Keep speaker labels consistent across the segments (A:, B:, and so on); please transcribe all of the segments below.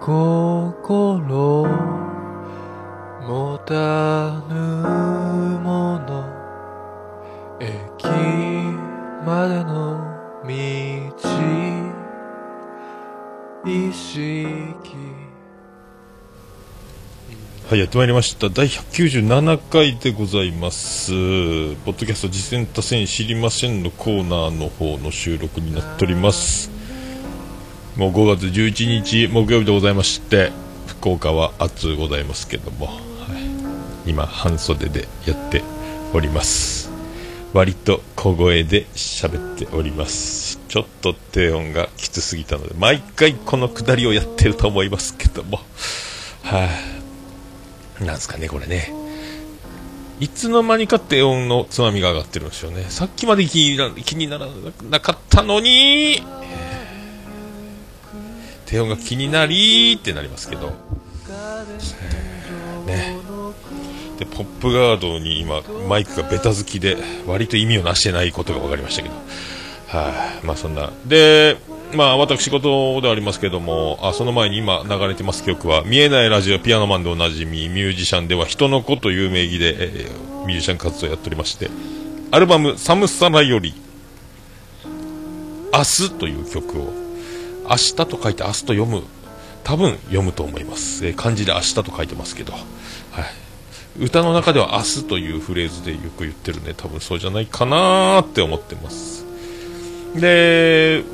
A: 心持たぬもの駅までの道意識
B: はい、やってまいりました。第197回でございます。ポッドキャスト実践多戦知りませんのコーナーの方の収録になっております。もう5月11日木曜日でございまして、福岡は暑うございますけども、はい、今半袖でやっております。割と小声で喋っております。ちょっと低音がきつすぎたので、毎回このくだりをやってると思いますけども、はい、なんですかね、これね。いつの間にか低音のつまみが上がってるんですよね。さっきまで気にな気にならなかったのに、低音が気になりってなりますけど。ね。で、ポップガードに今、マイクがベタ付きで、割と意味をなしてないことが分かりましたけど。はい、まあそんな。で、まあ私事ではありますけども、あ、その前に今流れてます曲は、見えないラジオピアノマンでおなじみ、ミュージシャンでは人の子という名義で、えーミュージシャン活動をやっておりまして、アルバム、サムサラより、明日という曲を、明日と書いて明日と読む、多分読むと思います。えー漢字で明日と書いてますけど、はい。歌の中では明日というフレーズでよく言ってるんで、多分そうじゃないかなーって思ってます。で、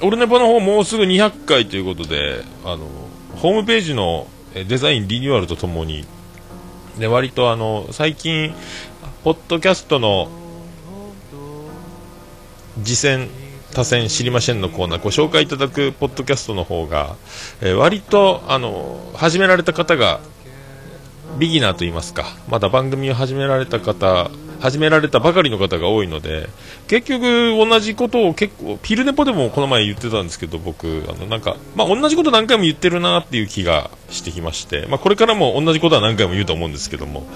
B: オルネポの方もうすぐ200回ということで、あの、ホームページのデザインリニューアルとともに、で、割とあの、最近、ポッドキャストの、次戦、多戦知りませんのコーナー、ご紹介いただくポッドキャストの方が、えー割と、あの、始められた方が、ビギナーと言いますか、まだ番組を始められた方、始められたばかりの方が多いので、結局同じことを結構、ピルネポでもこの前言ってたんですけど、僕、あの、なんか、まあ、同じこと何回も言ってるなっていう気がしてきまして、まあ、これからも同じことは何回も言うと思うんですけども、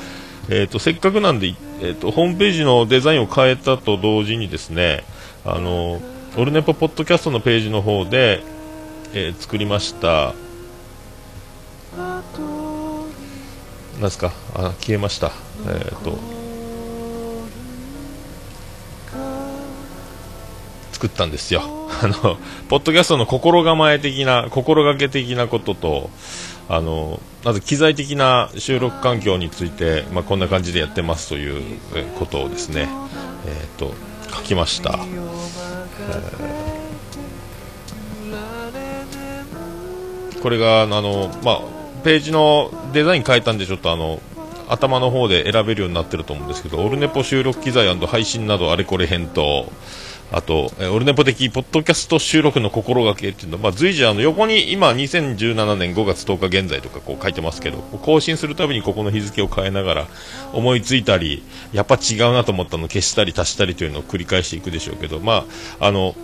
B: えっ、と、せっかくなんで、えっ、と、ホームページのデザインを変えたと同時にですね、あの、オルネポポッドキャストのページの方で、えー作りました、なんですか、あ、消えました。えっ、と、作ったんですよ。あの、ポッドキャストの心構え的な、心がけ的なことと、あの、まず機材的な収録環境について、まあ、こんな感じでやってますというえことをですね、えっ、と、書きました。これが、あの、まあ、ページのデザイン変えたんで、ちょっとあの、頭の方で選べるようになってると思うんですけど、オルネポ収録機材配信などあれこれ返答、あと、えーオルネポ的ポッドキャスト収録の心がけっていうのは、まあ、随時あの横に今2017年5月10日現在とかこう書いてますけど、更新するたびにここの日付を変えながら思いついたり、やっぱ違うなと思ったのを消したり足したりというのを繰り返していくでしょうけど、まあ、あの、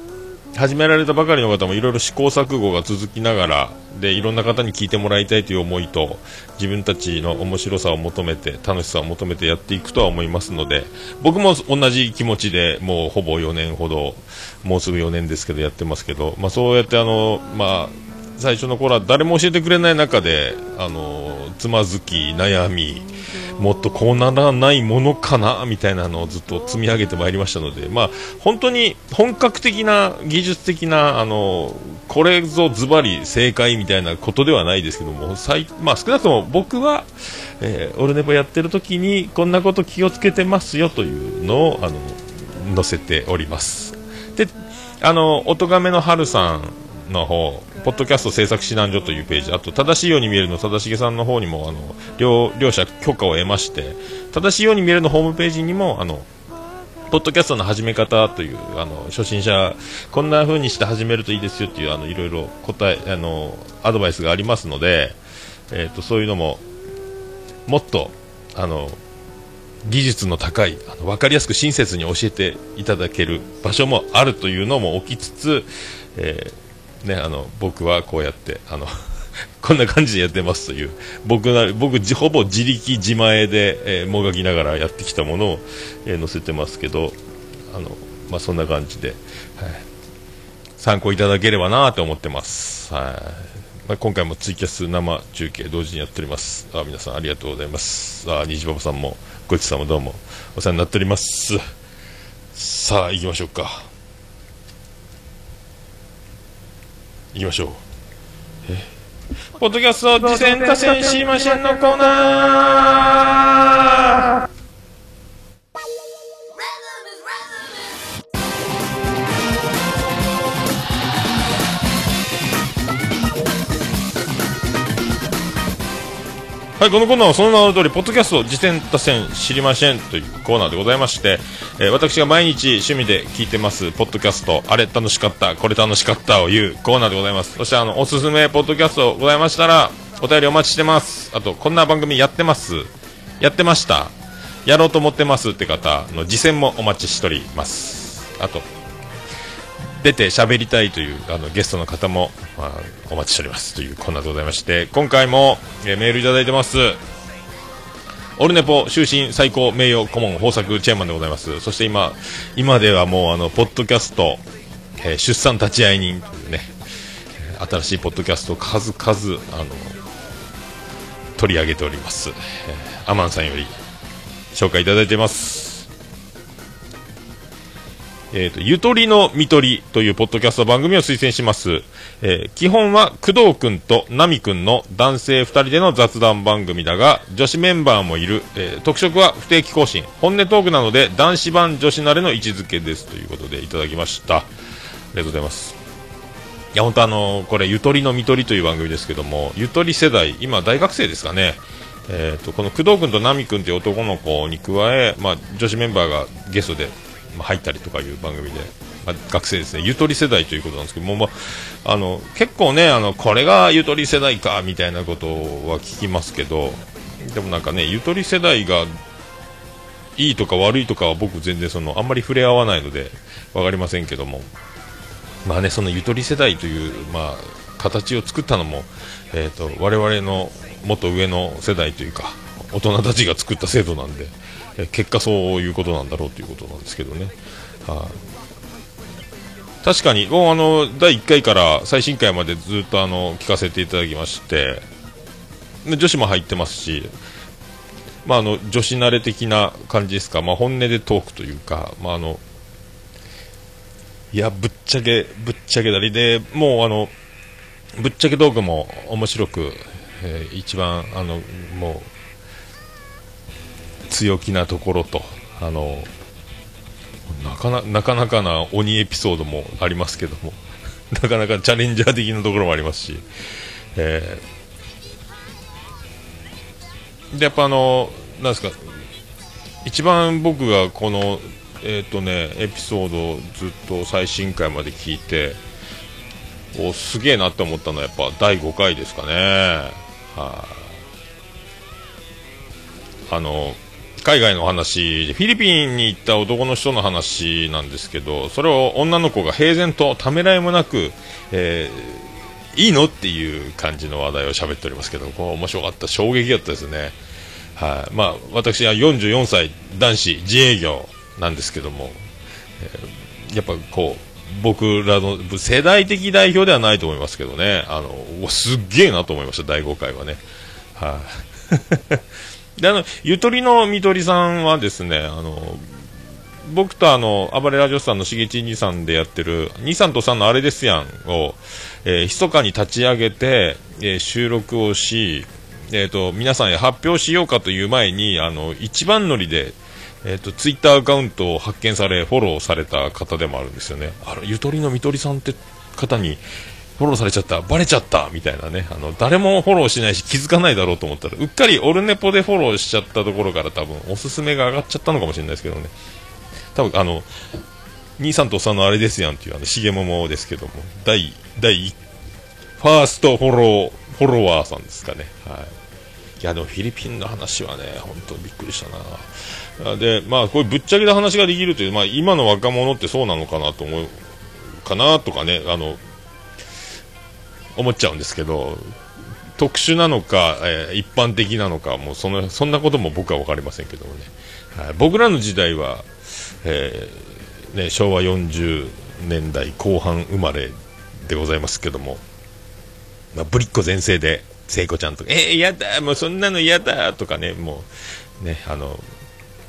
B: 始められたばかりの方もいろいろ試行錯誤が続きながらでいろんな方に聞いてもらいたいという思いと自分たちの面白さを求めて楽しさを求めてやっていくとは思いますので僕も同じ気持ちでもうほぼ4年ほどもうすぐ4年ですけどやってますけど、まあ、そうやってあの、まあ、最初の頃は誰も教えてくれない中であのつまずき悩みもっとこうならないものかなみたいなのをずっと積み上げてまいりましたので、まあ、本当に本格的な技術的なあのこれぞズバリ正解みたいなことではないですけども、最まあ、少なくとも僕は、えーオルネポやってる時にこんなこと気をつけてますよというのをあの載せております。であの、おとがめの春さんの方、ポッドキャスト制作指南所というページ、あと、正しいように見えるの正しげさんの方にも、あの、両、両者許可を得まして、正しいように見えるのホームページにも、あの、ポッドキャストの始め方という、あの、初心者、こんな風にして始めるといいですよっていう、あの、いろいろ答え、あの、アドバイスがありますので、えっ、と、そういうのも、もっと、あの、技術の高いあの分かりやすく親切に教えていただける場所もあるというのも置きつつ、えーね、あの僕はこうやってあの こんな感じでやってますという僕な僕ほぼ自力自前で、えーもがきながらやってきたものを、えー載せてますけどあの、まあ、そんな感じで、はい、参考いただければなと思ってます。はい。まあ、今回もツイキャス生中継同時にやっております。あ皆さんありがとうございます。あ虹パパさんもごちさんもどうもお世話になっております。さあ行きましょうか。行きましょう。え？ポッドキャスト次戦多戦知りませんのコーナーはい、このコーナーはその名の通り、ポッドキャスト、次戦多戦知りませんというコーナーでございまして、えー、私が毎日趣味で聞いてます、ポッドキャスト、あれ楽しかった、これ楽しかったを言うコーナーでございます。そして、あの、おすすめポッドキャストございましたら、お便りお待ちしてます。あと、こんな番組やってます。やってました。やろうと思ってますって方の次戦もお待ちしております。あと、出て喋りたいというあのゲストの方も、まあ、お待ちしております。というコーナーでございまして今回も、え、メールいただいてます。オルネポ終身最高名誉顧問豊作チェアマンでございます。そして今今ではもうあのポッドキャスト、えー、出産立ち会い人というね新しいポッドキャスト数々あの取り上げております、えー、アマンさんより紹介いただいてます。えっ、ー、と、ゆとりのみとりというポッドキャスト番組を推薦します。えー、基本は工藤くんとナミくんの男性2人での雑談番組だが、女子メンバーもいる。えー、特色は不定期更新。本音トークなので、男子版女子慣れの位置づけです。ということでいただきました。ありがとうございます。いや、本当あのこれ、ゆとりのみとりという番組ですけども、ゆとり世代、今大学生ですかね。えーと、この工藤君とナミ君という男の子に加え、まあ、女子メンバーがゲストで、入ったりとかいう番組で、まあ、学生ですね、ゆとり世代ということなんですけども、まあ、あの結構ねあの、これがゆとり世代かみたいなことは聞きますけど、でもなんかね、ゆとり世代がいいとか悪いとかは僕、全然そのあんまり触れ合わないので分かりませんけども、まあね、そのゆとり世代という、まあ、形を作ったのも、えーと、我々のもっと上の世代というか大人たちが作った制度なんで。結果そういうことなんだろうということなんですけどね。はあ、確かに。もうあの第1回から最新回までずっとあの聞かせていただきまして。女子も入ってますし、まあ、あの女子慣れ的な感じですか、まあ、本音でトークというか、まあ、あのいやぶっちゃけぶっちゃけだりでもうあのぶっちゃけトークも面白く、えー、一番あのもう強気なところとあのなかななかなかな鬼エピソードもありますけども なかなかチャレンジャー的なところもありますし、えー、でやっぱあのなんですか一番僕がこのえっ、ー、とねエピソードをずっと最新回まで聞いておすげえなって思ったのはやっぱ第5回ですかね。は、あ、あの海外の話フィリピンに行った男の人の話なんですけどそれを女の子が平然とためらいもなく、えー、いいのっていう感じの話題を喋っておりますけどこれ面白かった衝撃だったですね。はい、まあ、私は44歳男子自営業なんですけども、えー、やっぱこう僕らの世代的代表ではないと思いますけどね。あのすっげえなと思いました第5回はね。はい、であのゆとりのみとりさんはですねあの僕とあの暴れラジオさんのしげち兄さんでやってる兄さんとさんのあれですやんを、えー、密かに立ち上げて、えー、収録をし、えーと、皆さんへ発表しようかという前にあの一番乗りで、えーと、ツイッターアカウントを発見されフォローされた方でもあるんですよね。あのゆとりのみとりさんって方にフォローされちゃった、バレちゃった、みたいなね、あの、誰もフォローしないし気づかないだろうと思ったら、うっかりオルネポでフォローしちゃったところから多分、おすすめが上がっちゃったのかもしれないですけどね。多分、あの、兄さんとおっさんのあれですやんっていう、あの、しげももですけども、第、第、ファーストフォロー、フォロワーさんですかね。はい。いや、でもフィリピンの話はね、本当びっくりしたな。で、まあ、こういうぶっちゃけた話ができるという、まあ、今の若者ってそうなのかなと思う、かなとかね、あの、思っちゃうんですけど特殊なのか、えー、一般的なのかもうそのそんなことも僕は分かりませんけどもね、はい、僕らの時代は、えー、ね、昭和40年代後半生まれでございますけどもまあ、ぶりっ子全盛で聖子ちゃんとかえー、嫌だもうそんなの嫌だとかねもうねあの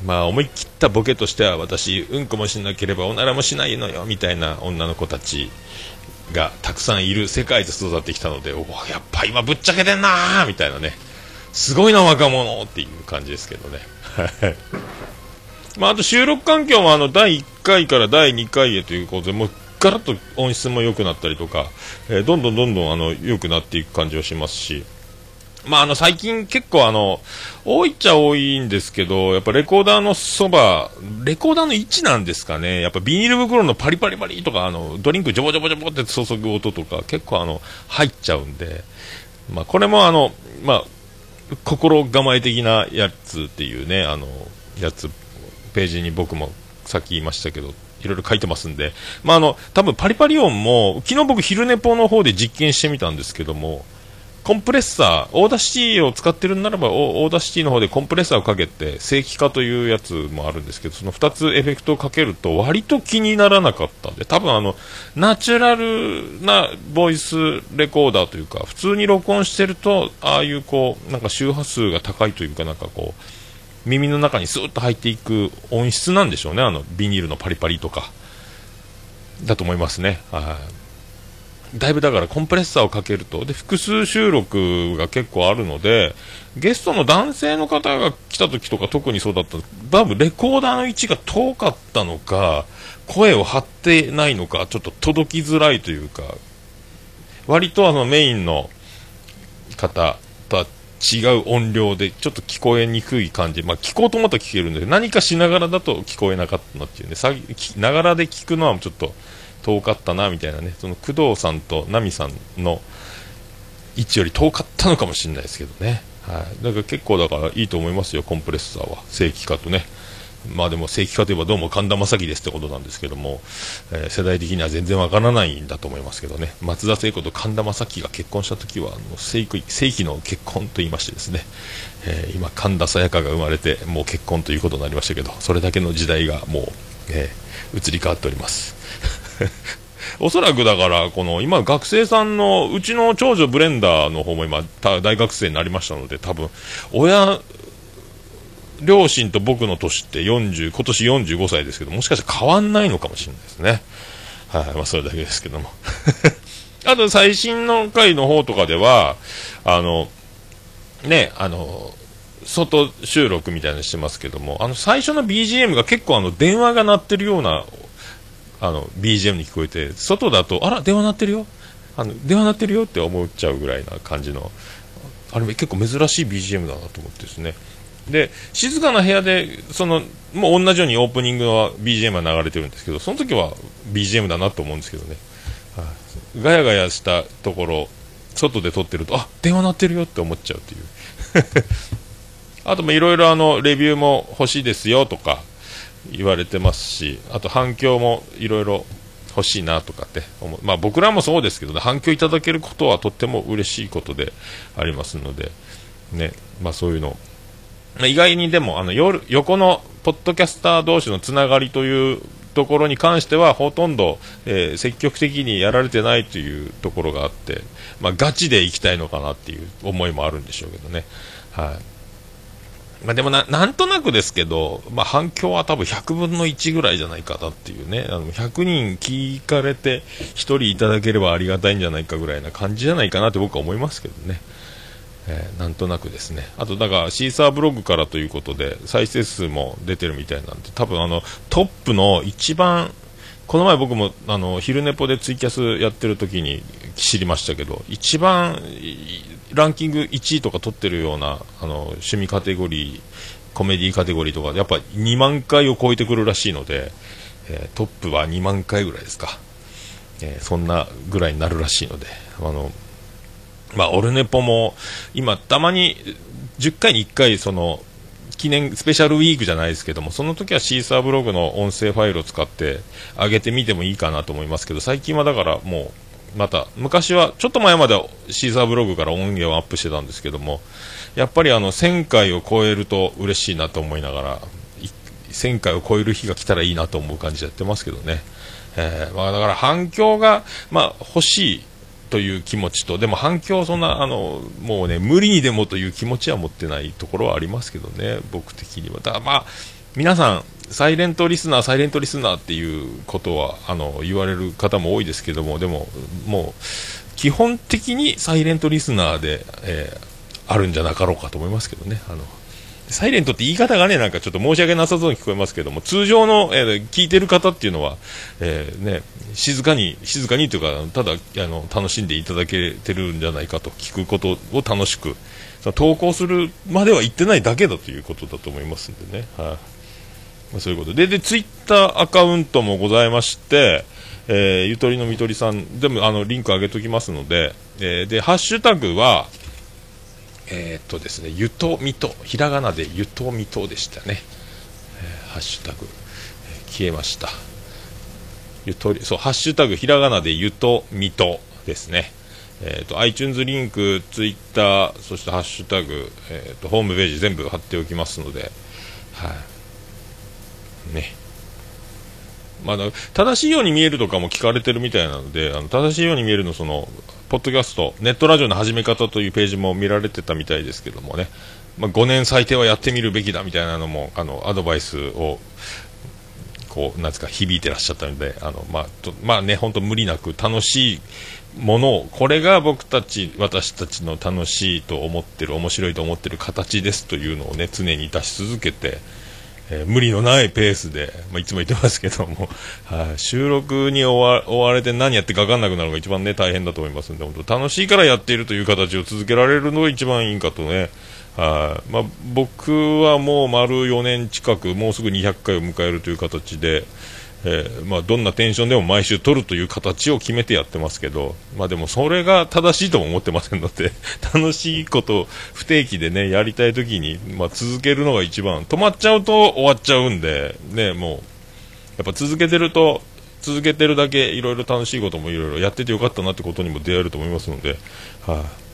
B: まあ思い切ったボケとしては私うんこもしなければおならもしないのよみたいな女の子たちがたくさんいる世界で育ってきたのでおやっぱ今ぶっちゃけてんなーみたいなね。すごいな若者っていう感じですけどね。まあ、あと収録環境もあの第1回から第2回へということでもうガラッと音質も良くなったりとか、えー、どんどんどんどんあの良くなっていく感じはしますしまあ、あの最近結構あの多いっちゃ多いんですけどやっぱレコーダーのそばレコーダーの位置なんですかね。やっぱビニール袋のパリパリパリとかあのドリンクジョボジョボジョボって注ぐ音とか結構あの入っちゃうんで、まあ、これもあの、まあ、心構え的なやつっていうねあのやつページに僕もさっき言いましたけどいろいろ書いてますんで、まあ、あの多分パリパリ音も昨日僕昼寝ぽの方で実験してみたんですけどもコンプレッサー、 Audacity を使ってるんならば、 Audacity の方でコンプレッサーをかけて、正規化というやつもあるんですけど、その2つエフェクトをかけると割と気にならなかったんで、多分あの、ナチュラルなボイスレコーダーというか、普通に録音してると、ああいうこう、なんか周波数が高いというか、なんかこう、耳の中にスーッと入っていく音質なんでしょうね、あの、ビニールのパリパリとか。だと思いますね。はい。だいぶだからコンプレッサーをかけると。で複数収録が結構あるのでゲストの男性の方が来た時とか特にそうだった。だいぶレコーダーの位置が遠かったのか声を張ってないのかちょっと届きづらいというか。割とあのメインの方とは違う音量でちょっと聞こえにくい感じ、まあ、聞こうと思ったら聞けるんで何かしながらだと聞こえなかったなっていうね。ながらで聞くのはちょっと遠かったなみたいなね。その工藤さんと奈美さんの位置より遠かったのかもしれないですけどね、はい、だから結構だからいいと思いますよコンプレッサーは。正規化とね。まあでも正規化といえばどうも神田正輝ですってことなんですけども、えー、世代的には全然わからないんだと思いますけどね。松田聖子と神田正輝が結婚した時はあの正規正規の結婚と言いましてですね、えー、今神田沙也加が生まれてもう結婚ということになりましたけどそれだけの時代がもう、えー、移り変わっております。おそらくだから、この今、学生さんのうちの長女ブレンダーの方も今、大学生になりましたので、多分親、両親と僕の年って40、今年45歳ですけど、もしかしたら変わんないのかもしれないですね。はい、まあ、それだけですけども。あと、最新の回の方とかでは、あの、ね、あの、外収録みたいなのしてますけども、あの、最初の BGM が結構あの、電話が鳴ってるようなあの BGM に聞こえて外だとあら電話鳴ってるよ。あの電話鳴ってるよって思っちゃうぐらいな感じのあれも結構珍しい BGM だなと思ってですね。で静かな部屋でそのもう同じようにオープニングは BGM が流れてるんですけどその時は BGM だなと思うんですけどね、はあ、ガヤガヤしたところ外で撮ってるとあ電話鳴ってるよって思っちゃうっていう。あといろいろレビューも欲しいですよとか言われてますしあと反響もいろいろ欲しいなとかって思う、まあ、僕らもそうですけど、ね、反響いただけることはとっても嬉しいことでありますので、ねまあ、そういうの。意外にでもあの夜横のポッドキャスター同士のつながりというところに関してはほとんど、えー、積極的にやられてないというところがあって、まあ、ガチで行きたいのかなっていう思いもあるんでしょうけどね。はい。まあ、でもな、なんとなくですけど、まあ、反響は多分100分の1ぐらいじゃないかなっていうね、あの100人聞かれて1人いただければありがたいんじゃないかぐらいな感じじゃないかなって僕は思いますけどね。えー、なんとなくですね。あと、だから、シーサーブログからということで、再生数も出てるみたいなんで、多分あの、トップの一番、この前僕も、あの、昼寝ぽでツイキャスやってる時に知りましたけど、一番ランキング1位とか取ってるようなあの趣味カテゴリーコメディカテゴリーとかやっぱ2万回を超えてくるらしいので、えー、トップは2万回ぐらいですか、えー、そんなぐらいになるらしいのであの、まあ、オルネポも今たまに10回に1回その記念スペシャルウィークじゃないですけどもその時はシーサーブログの音声ファイルを使って上げてみてもいいかなと思いますけど最近はだからもうまた昔はちょっと前まではシーザーブログから音源をアップしてたんですけどもやっぱりあの1000回を超えると嬉しいなと思いながら1000回を超える日が来たらいいなと思う感じでやってますけどね、えー、まあ、だから反響が、まあ、欲しいという気持ちと、でも反響そんな、あの、もうね、無理にでもという気持ちは持ってないところはありますけどね、僕的には。だまあ、皆さん、サイレントリスナー、サイレントリスナーっていうことは、あの、言われる方も多いですけども、でも、もう、基本的にサイレントリスナーで、えー、あるんじゃなかろうかと思いますけどね。あの、サイレントって言い方がね、なんかちょっと申し訳なさそうに聞こえますけども、通常の、えー、聞いてる方っていうのは、えー、ね、静かに、静かにというか、ただ、あの、楽しんでいただけてるんじゃないかと、聞くことを楽しく、その投稿するまでは言ってないだけだということだと思いますんでね。はい、まあ、そういうことで、で、ツイッターアカウントもございまして、えー、ゆとりのみとりさん、でも、あの、リンク上げときますので、えー、で、ハッシュタグは、えー、っとですね、ゆとみと、ひらがなでゆとみとでしたね。えー、ハッシュタグ、えー、消えました。ゆとり、そう、ハッシュタグ、ひらがなでゆとみとですね。えっ、と、iTunes リンク、Twitter、そしてハッシュタグ、えっ、と、ホームページ全部貼っておきますので、はい、ね。まあ、正しいように見えるとかも聞かれてるみたいなので、あの正しいように見えるの、その、ポッドキャスト、ネットラジオの始め方というページも見られてたみたいですけどもね、まあ、5年最低はやってみるべきだみたいなのも、あの、アドバイスを、こう、なんですか、響いてらっしゃったので、あの、まあ、とまあね、本当無理なく楽しいものを、これが僕たち、私たちの楽しいと思ってる、面白いと思ってる形ですというのをね、常に出し続けて、えー、無理のないペースで、まあ、いつも言ってますけども、はあ、収録に追わ追われて何やってか分かんなくなるのが一番ね、大変だと思いますんで、本当楽しいからやっているという形を続けられるのが一番いいかとね、はあ、まあ、僕はもう丸4年近く、もうすぐ200回を迎えるという形で、えー、まあ、どんなテンションでも毎週取るという形を決めてやってますけど、まあ、でもそれが正しいとも思ってませんので 楽しいことを不定期でねやりたい時に、まあ、続けるのが一番止まっちゃうと終わっちゃうんで、ね、もうやっぱ続けてると続けてるだけいろいろ楽しいこともいろいろやっててよかったなってことにも出会えると思いますので、はあ、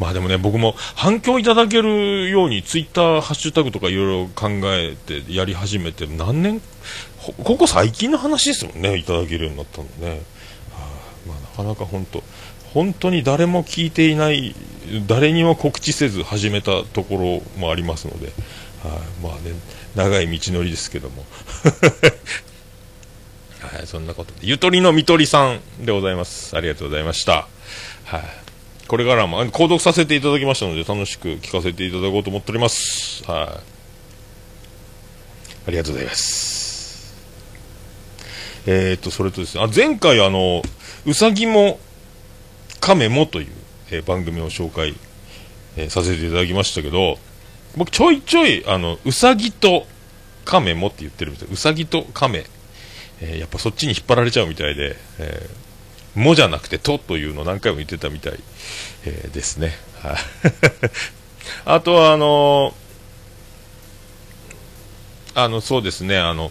B: まあでもね、僕も反響いただけるようにツイッターハッシュタグとかいろいろ考えてやり始めて何年ここ最近の話ですもんねいただけるようになったのね、はあ、まあ、なかなか本当本当に誰も聞いていない誰にも告知せず始めたところもありますので、はあ、まあね長い道のりですけども。はい、そんなことで。ゆとりのみとりさんでございます。ありがとうございました。はい、これからも購読させていただきましたので楽しく聞かせていただこうと思っております。はい。ありがとうございます。えー、っと、それとですね、あ前回、あの、うさぎも亀もという、えー、番組を紹介、えー、させていただきましたけど、僕ちょいちょい、あの、うさぎと亀もって言ってるみたい。うさぎと亀、えやっぱそっちに引っ張られちゃうみたいで、えもじゃなくてとというのを何回も言ってたみたい、えですね。はい。あとは、あのあの、そうですね、あの、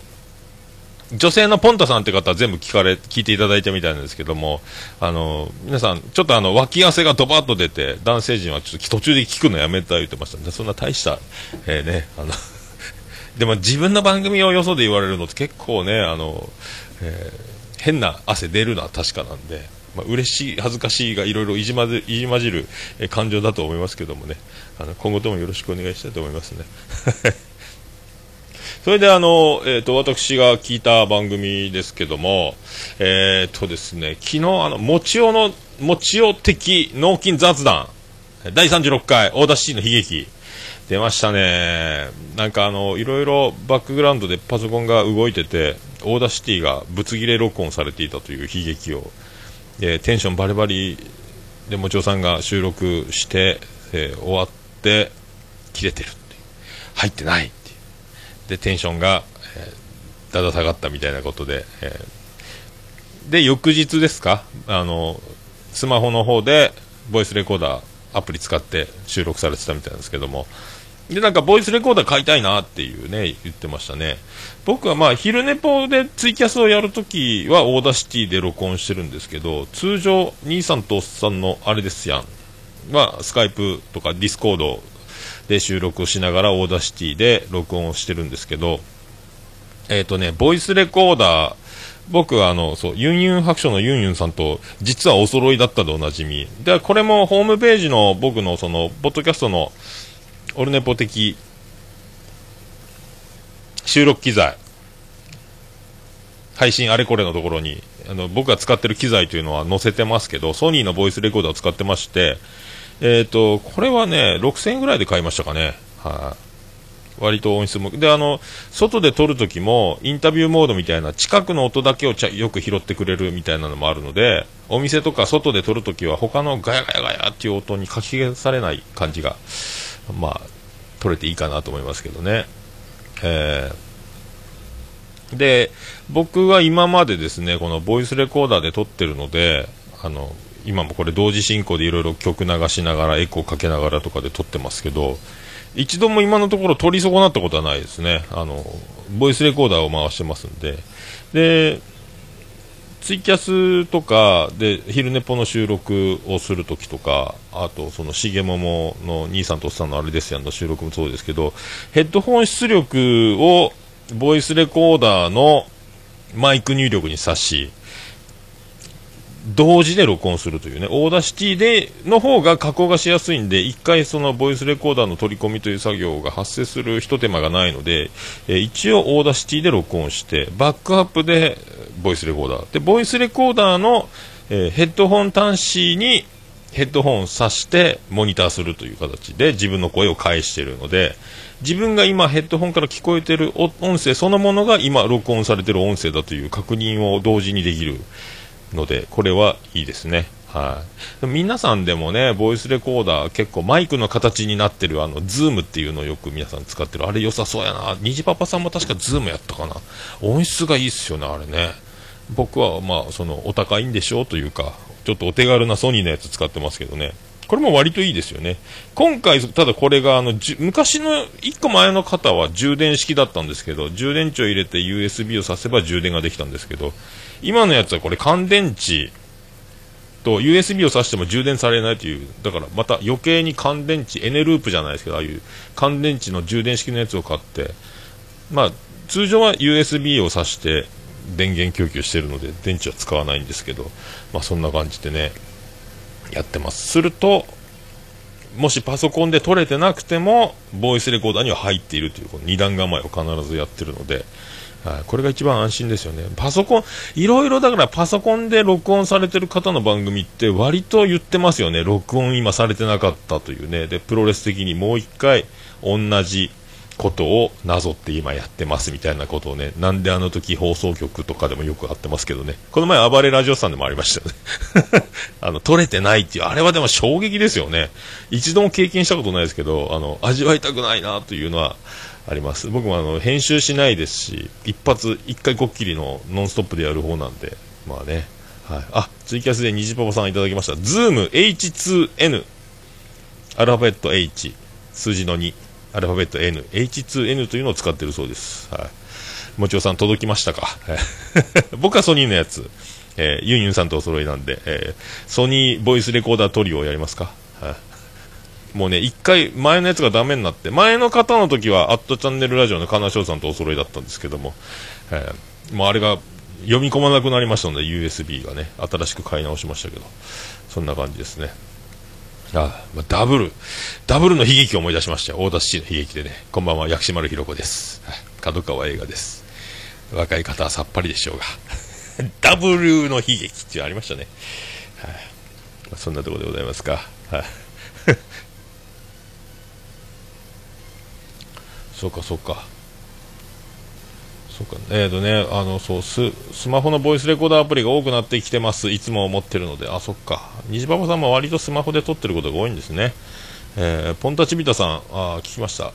B: 女性のポンタさんって方は全部聞かれ、聞いていただいたみたいなんですけども、あの、皆さん、ちょっとあの、脇汗がドバッと出て、男性陣はちょっと途中で聞くのやめた言ってました。そんな大した、えー、ね、あの でも自分の番組をよそで言われるのって結構ね、あの、えー、変な汗出るのは確かなんで、まあ、嬉しい、恥ずかしいがいろいろいじまじいじまじる、え感情だと思いますけどもね、あの今後ともよろしくお願いしたいと思いますね。それであの、えーと、私が聞いた番組ですけども、えーとですね、昨日あの、もちおの、もちお的脳筋雑談、第36回、大田市の悲劇、出ましたね。なんかあの、いろいろバックグラウンドでパソコンが動いてて、 Audacity がぶつ切れ録音されていたという悲劇を、でテンションバリバリでもちおさんが収録して、えー、終わって、切れてるって入ってないでテンションが、えー、だだ下がったみたいなことで、えー、で翌日ですか？あのスマホの方でボイスレコーダーアプリ使って収録されてたみたいなんですけども。でなんかボイスレコーダー買いたいなっていうね言ってましたね。僕はまあ昼寝ぽでツイキャスをやるときは Audacity で録音してるんですけど通常兄さんとおっさんのあれですやん。まあスカイプとかディスコードで収録をしながら Audacity で録音をしてるんですけど、えっ、ー、とね、ボイスレコーダー僕はあの、そう、ユンユン白書のユンユンさんと、実はお揃いだったでおなじみ。で、これもホームページの僕のその、ポッドキャストの、オルネポ的、収録機材、配信あれこれのところに、あの、僕が使ってる機材というのは載せてますけど、ソニーのボイスレコーダーを使ってまして、えっ、ー、と、これはね、6000円ぐらいで買いましたかね。はい、割と音質も。で、あの、外で撮るときも、インタビューモードみたいな、近くの音だけをちゃよく拾ってくれるみたいなのもあるので、お店とか外で撮るときは、他のガヤガヤガヤっていう音にかき消されない感じが、まあ、撮れていいかなと思いますけどね。えー、で、僕は今までですね、このボイスレコーダーで撮ってるので、あの、今もこれ同時進行でいろいろ曲流しながらエコーかけながらとかで撮ってますけど一度も今のところ取り損なったことはないですね。あのボイスレコーダーを回してますんで。でツイキャスとかで昼寝ぽの収録をするときとかあとそのしげももの兄さんとおっさんのあれですやんの収録もそうですけどヘッドホン出力をボイスレコーダーのマイク入力に挿し同時で録音するというね、 Audacity での方が加工がしやすいんで、一回そのボイスレコーダーの取り込みという作業が発生する一手間がないので、えー、一応 Audacity で録音して、バックアップでボイスレコーダー。で、ボイスレコーダーの、えー、ヘッドホン端子にヘッドホンを挿してモニターするという形で自分の声を返しているので、自分が今ヘッドホンから聞こえている音声そのものが今録音されている音声だという確認を同時にできる。ので、これはいいですね。はい、皆さんでもね、ボイスレコーダー結構マイクの形になってるあの、 Zoom っていうのをよく皆さん使ってる。あれ良さそうやな。虹パパさんも確か Zoom やったかな。音質がいいっすよね、あれね。僕はまあ、その、お高いんでしょうというか、ちょっとお手軽なソニーのやつ使ってますけどね。これも割といいですよね。今回、ただこれが、あの、昔の1個前の方は充電式だったんですけど、充電池を入れて USB をさせば充電ができたんですけど、今のやつはこれ乾電池と USB を挿しても充電されないという、だからまた余計に乾電池、エネループじゃないですけど、ああいう乾電池の充電式のやつを買って、まあ、通常は USB を挿して電源供給してるので、電池は使わないんですけど、まあそんな感じでね、やってます。すると、もしパソコンで撮れてなくても、ボイスレコーダーには入っているという、この2段構えを必ずやってるので、はい、これが一番安心ですよね。パソコン、いろいろだからパソコンで録音されてる方の番組って割と言ってますよね。録音今されてなかったというね。で、プロレス的にもう一回同じことをなぞって今やってますみたいなことをね、なんであの時放送局とかでもよくあってますけどね、この前暴れラジオさんでもありましたよね。あの、撮れてないっていう、あれはでも衝撃ですよね。一度も経験したことないですけど、あの、味わいたくないなというのはあります。僕もあの、編集しないですし、一発、一回こっきりのノンストップでやる方なんで、まあね。はい。あ、ツイキャスで虹パパさんいただきました。 Zoom H2N。アルファベット H。数字の2。アルファベット N、H2N というのを使ってるそうです。はい。もちおさん届きましたか？僕はソニーのやつ、えー、ユンユンさんとお揃いなんで、えー、ソニーボイスレコーダートリオをやりますか？はい。もうね、一回前のやつがダメになって、前の方の時は、アットチャンネルラジオの金翔さんとお揃いだったんですけども、えー、もうあれが読み込まなくなりましたので、USB がね、新しく買い直しましたけど、そんな感じですね。あまあ、ダブル、ダブルの悲劇を思い出しましたよ。大田市の悲劇でね。こんばんは、薬師丸ひろ子です。角川映画です。若い方はさっぱりでしょうが。ダブルの悲劇っていうのありましたね。はい、あ、そんなところでございますか。はい、そうか、そうか。そうか、えーとね、あの、そう、ス、スマホのボイスレコーダーアプリが多くなってきてます。いつも思ってるので。あ、そっか。虹パパさんも割とスマホで撮ってることが多いんですね。えー、ポンタチビタさん、あ、聞きました。あ、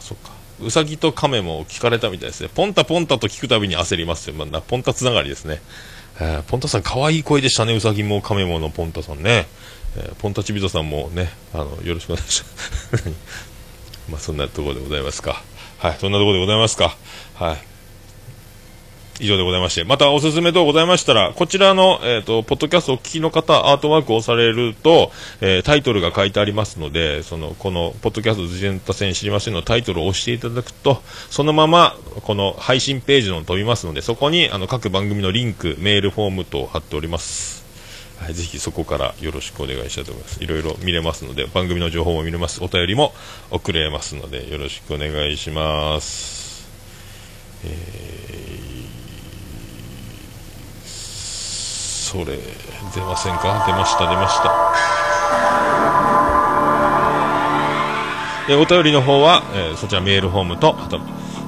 B: そっか。ウサギとカメも聞かれたみたいですね。ポンタポンタと聞くたびに焦りますよ。まあ、ポンタつながりですね。えー、ポンタさん、可愛い声でしたね。ウサギもカメものポンタさんね。えー、ポンタチビタさんもね、あの、よろしくお願いします。まあ、そんなところでございますか。はい、そんなところでございますか。はい。以上でございまして、またおすすめ等ございましたら、こちらの、えっ、と、ポッドキャストをお聞きの方、アートワークをされると、えータイトルが書いてありますので、その、この、ポッドキャスト自然多戦知りませんのタイトルを押していただくと、そのまま、この配信ページの飛びますので、そこに、あの、各番組のリンク、メールフォーム等貼っております。はい、ぜひそこからよろしくお願いしたいと思います。いろいろ見れますので、番組の情報も見れます。お便りも送れますので、よろしくお願いします。それ、出ませんか？出ました、出ました。えお便りの方は、えーそちらメールフォームと、あと、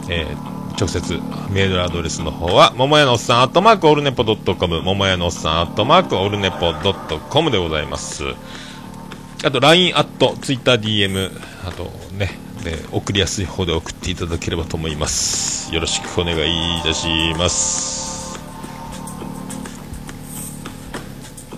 B: えー直接メールアドレスの方は、ももやのおっさん、アットマークオルネポドットコム、ももやのおっさん、アットマークオルネポドットコムでございます。あと、LINE アット、Twitter DM、あとね、で送りやすい方で送っていただければと思います。よろしくお願いいたします。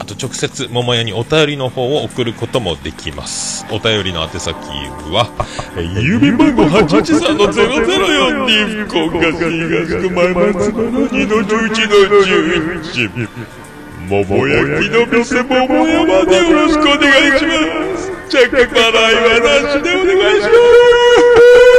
B: あと直接桃屋にお便りの方を送ることもできます。お便りの宛先はえー郵便番号813の004に福岡市東区前松原2の11の11桃焼きの店桃屋までよろしくお願いします着払いはなしでお願いします「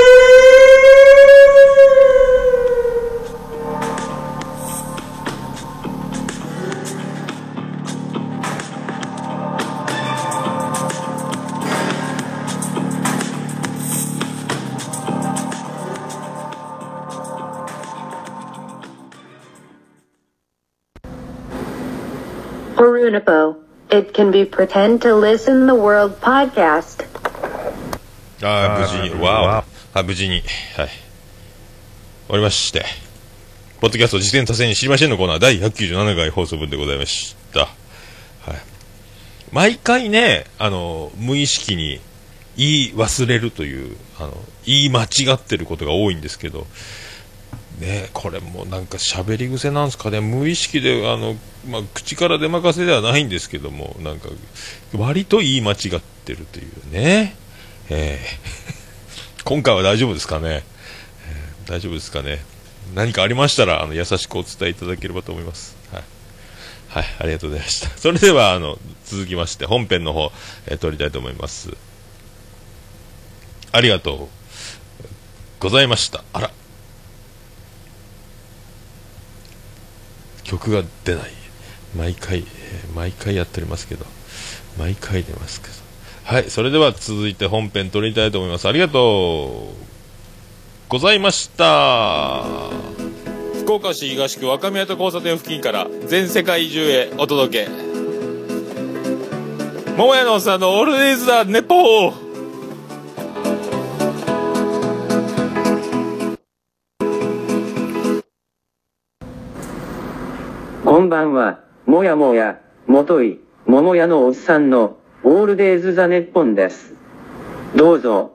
C: Harunipo. It can be pretend to listen the world podcast.
B: ああ、無事に、わお。あ、無事に。はい。終わりまして。ポッドキャスト実践多戦に知りませんのコーナー第197回放送分でございました。はい。毎回ね、あの、無意識に言い忘れるという、あの、言い間違ってることが多いんですけど、ね、これもなんか喋り癖なんですかね、無意識で、あの、まあ、口から出任せではないんですけども、なんか、割と言い間違ってるというね。えー 今回は大丈夫ですかね、えー大丈夫ですかね。何かありましたらあの優しくお伝えいただければと思います。はい、はい、ありがとうございました。それではあの続きまして本編の方、えー撮りたいと思います。ありがとうございました。あら。曲が出ない。毎回、えー毎回やっておりますけど。毎回出ますけど。はいそれでは続いて本編撮りたいと思います。ありがとうございました。福岡市東区若宮と交差点付近から全世界中へお届け。桃屋のおっさんのオールデイズ・ザ・ネポー。
D: んばんは、もやもや、もとい、ももやのおっさんの、オールデイズ・ザ・ネッポンです。どうぞ、